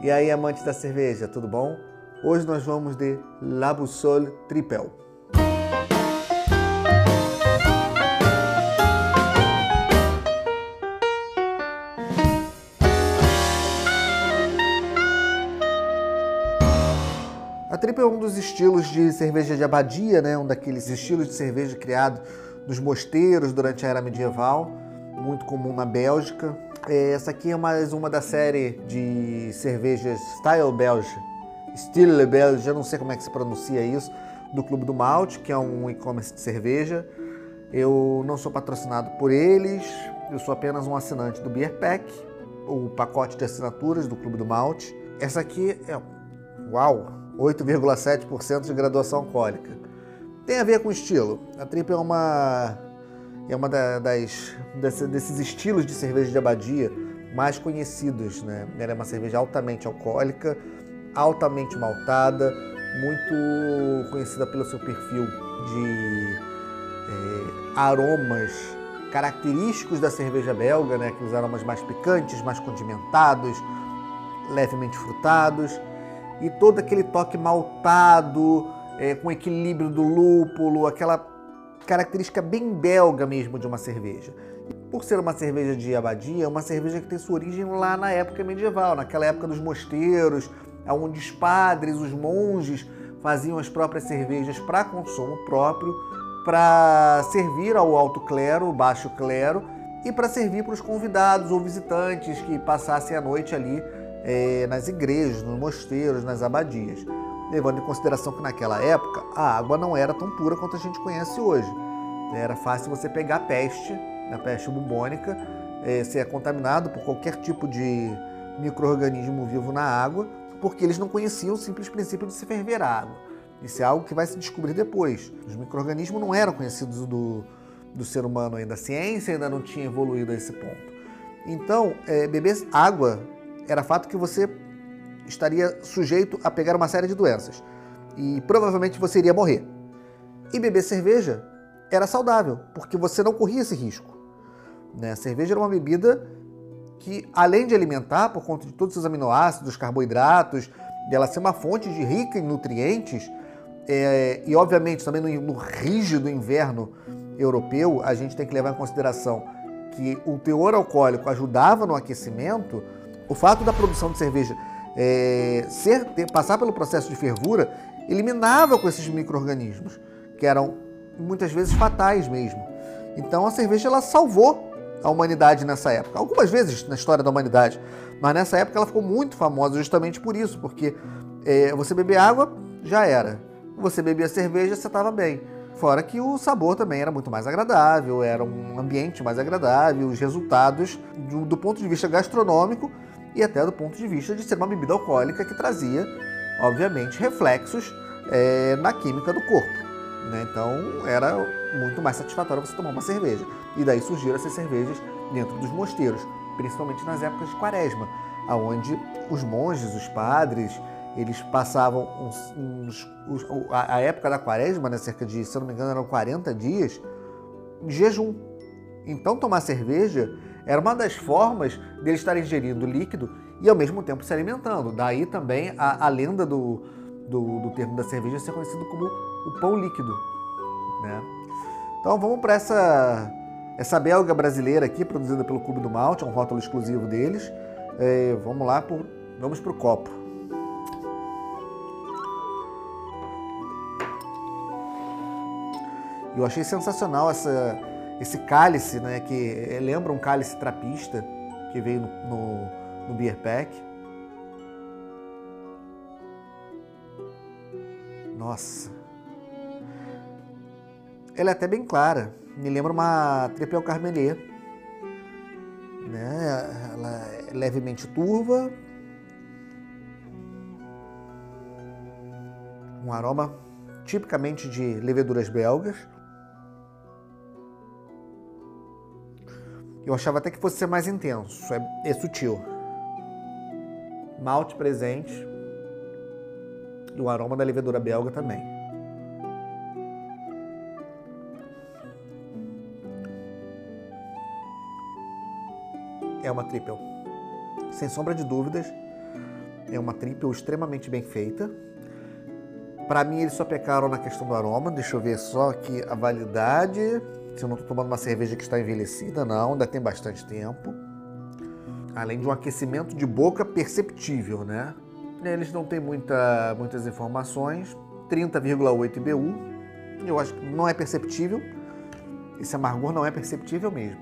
E aí, amantes da cerveja, tudo bom? Hoje nós vamos de La Boussole Tripel. A Triple é um dos estilos de cerveja de abadia, né? um daqueles estilos de cerveja criado nos mosteiros durante a era medieval, muito comum na Bélgica. É, essa aqui é mais uma da série de cervejas Style Belge, Style Belge, eu não sei como é que se pronuncia isso, do Clube do Malte, que é um e-commerce de cerveja. Eu não sou patrocinado por eles, eu sou apenas um assinante do Beer Pack, o pacote de assinaturas do Clube do Malte. Essa aqui é, uau, 8,7% de graduação alcoólica. Tem a ver com estilo. A Triple é uma é uma das desses estilos de cerveja de abadia mais conhecidos, né? Ela é uma cerveja altamente alcoólica, altamente maltada, muito conhecida pelo seu perfil de é, aromas característicos da cerveja belga, né? Aqueles aromas mais picantes, mais condimentados, levemente frutados e todo aquele toque maltado, é, com equilíbrio do lúpulo, aquela característica bem belga mesmo de uma cerveja. Por ser uma cerveja de abadia, é uma cerveja que tem sua origem lá na época medieval, naquela época dos mosteiros, onde os padres, os monges faziam as próprias cervejas para consumo próprio, para servir ao alto clero, baixo clero, e para servir para os convidados ou visitantes que passassem a noite ali é, nas igrejas, nos mosteiros, nas abadias levando em consideração que naquela época a água não era tão pura quanto a gente conhece hoje. Era fácil você pegar peste, a peste bubônica, é, ser contaminado por qualquer tipo de microorganismo vivo na água, porque eles não conheciam o simples princípio de se ferver a água. Isso é algo que vai se descobrir depois. Os microorganismos não eram conhecidos do, do ser humano ainda, a ciência ainda não tinha evoluído a esse ponto. Então, é, beber água era fato que você estaria sujeito a pegar uma série de doenças e provavelmente você iria morrer. E beber cerveja era saudável, porque você não corria esse risco. Né? A cerveja era uma bebida que, além de alimentar, por conta de todos os aminoácidos, carboidratos, dela ser uma fonte de rica em nutrientes, é, e obviamente também no, no rígido inverno europeu, a gente tem que levar em consideração que o teor alcoólico ajudava no aquecimento, o fato da produção de cerveja é, ser, ter, passar pelo processo de fervura eliminava com esses micro-organismos, que eram muitas vezes fatais mesmo. Então a cerveja ela salvou a humanidade nessa época. Algumas vezes na história da humanidade, mas nessa época ela ficou muito famosa justamente por isso, porque é, você beber água já era, você bebia cerveja você estava bem. Fora que o sabor também era muito mais agradável, era um ambiente mais agradável, os resultados do, do ponto de vista gastronômico e até do ponto de vista de ser uma bebida alcoólica que trazia, obviamente, reflexos é, na química do corpo. Né? Então era muito mais satisfatório você tomar uma cerveja. E daí surgiram essas cervejas dentro dos mosteiros, principalmente nas épocas de quaresma, onde os monges, os padres, eles passavam uns, uns, uns, a, época da quaresma, né, cerca de, se eu não me engano, eram 40 dias, de jejum. Então tomar cerveja era uma das formas dele estar ingerindo líquido e ao mesmo tempo se alimentando. Daí também a, a lenda do, do, do, termo da cerveja ser conhecido como o pão líquido. Né? Então vamos para essa, essa belga brasileira aqui, produzida pelo Clube do Malte, é um rótulo exclusivo deles. É, vamos lá, por, vamos para o copo. Eu achei sensacional essa, esse cálice, né, que lembra um cálice trapista que veio no, no, no Beer Pack. Nossa. Ela é até bem clara. Me lembra uma Tripel Carmelier. Né? Ela é levemente turva. Um aroma tipicamente de leveduras belgas. Eu achava até que fosse ser mais intenso, é, é sutil. Malte presente e o aroma da levedura belga também. É uma triple. Sem sombra de dúvidas, É uma triple extremamente bem feita. Para mim, eles só pecaram na questão do aroma. Deixa eu ver só aqui a validade. Se eu não estou tomando uma cerveja que está envelhecida, não, ainda tem bastante tempo. Além de um aquecimento de boca perceptível, né? Eles não têm muita, muitas informações. 30,8 IBU. Eu acho que não é perceptível. Esse amargor não é perceptível mesmo.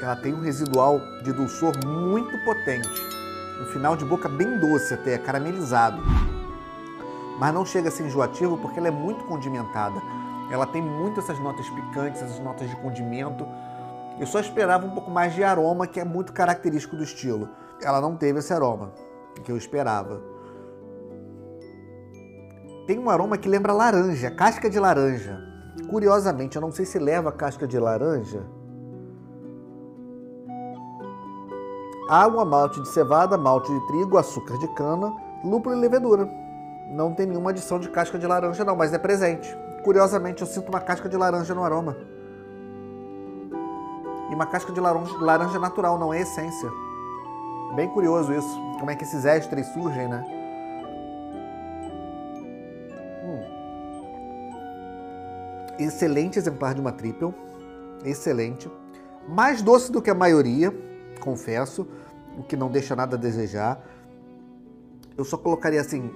Ela tem um residual de dulçor muito potente. Um final de boca bem doce até, caramelizado mas não chega a ser enjoativo porque ela é muito condimentada. Ela tem muito essas notas picantes, essas notas de condimento. Eu só esperava um pouco mais de aroma, que é muito característico do estilo. Ela não teve esse aroma que eu esperava. Tem um aroma que lembra laranja, casca de laranja. Curiosamente, eu não sei se leva casca de laranja. Água, malte de cevada, malte de trigo, açúcar de cana, lúpulo e levedura não tem nenhuma adição de casca de laranja não, mas é presente. Curiosamente, eu sinto uma casca de laranja no aroma. E uma casca de laranja, laranja natural, não é essência. Bem curioso isso. Como é que esses ésteres surgem, né? Hum. Excelente exemplar de uma triple. Excelente. Mais doce do que a maioria, confesso. O que não deixa nada a desejar. Eu só colocaria assim,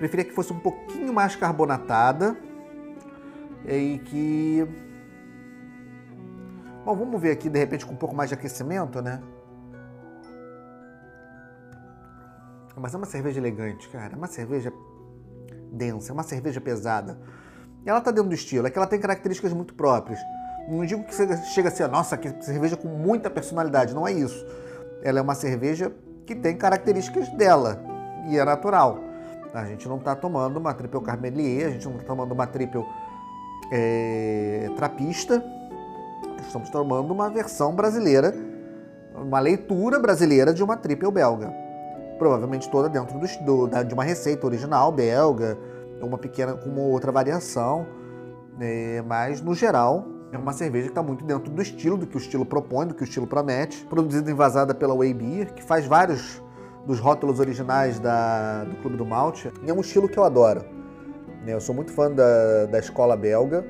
Preferia que fosse um pouquinho mais carbonatada e que. Bom, vamos ver aqui de repente com um pouco mais de aquecimento, né? Mas é uma cerveja elegante, cara. É uma cerveja densa, é uma cerveja pesada. E ela tá dentro do estilo, é que ela tem características muito próprias. Não digo que chega a ser, nossa, que cerveja com muita personalidade, não é isso. Ela é uma cerveja que tem características dela e é natural. A gente não está tomando uma triple carmelier, a gente não está tomando uma triple é, trapista. Estamos tomando uma versão brasileira, uma leitura brasileira de uma triple belga. Provavelmente toda dentro do, do, de uma receita original belga, uma pequena com uma outra variação. É, mas, no geral, é uma cerveja que está muito dentro do estilo, do que o estilo propõe, do que o estilo promete. Produzida e envasada pela Way Beer, que faz vários dos rótulos originais da, do Clube do Malte. E é um estilo que eu adoro. Né? Eu sou muito fã da, da escola belga,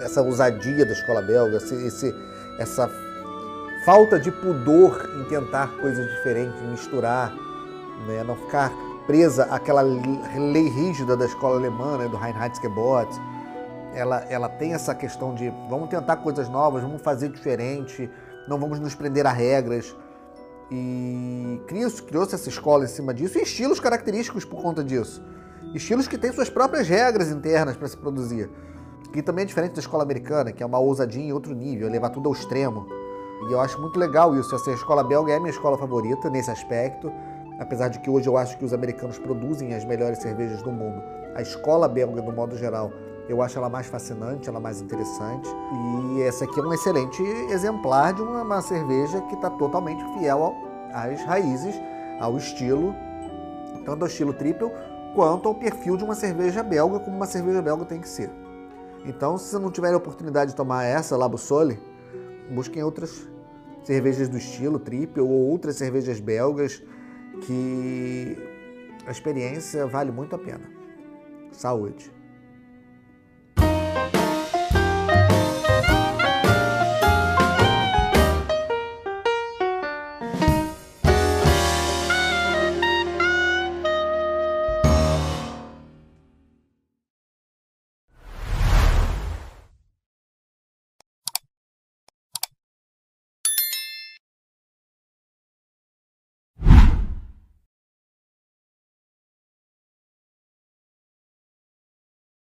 essa ousadia da escola belga, esse, esse, essa falta de pudor em tentar coisas diferentes, misturar, né? não ficar presa àquela lei rígida da escola alemã, né? do Reinheitsgebot. Ela, ela tem essa questão de vamos tentar coisas novas, vamos fazer diferente, não vamos nos prender a regras. E criou-se essa escola em cima disso e estilos característicos por conta disso. Estilos que têm suas próprias regras internas para se produzir. Que também é diferente da escola americana, que é uma ousadia em outro nível, levar tudo ao extremo. E eu acho muito legal isso. Essa escola belga é a minha escola favorita nesse aspecto. Apesar de que hoje eu acho que os americanos produzem as melhores cervejas do mundo. A escola belga, do modo geral, eu acho ela mais fascinante, ela mais interessante. E essa aqui é um excelente exemplar de uma, uma cerveja que está totalmente fiel ao, às raízes, ao estilo, tanto ao estilo triple quanto ao perfil de uma cerveja belga, como uma cerveja belga tem que ser. Então, se você não tiver a oportunidade de tomar essa, Labo Sole, busquem outras cervejas do estilo triple ou outras cervejas belgas que a experiência vale muito a pena. Saúde!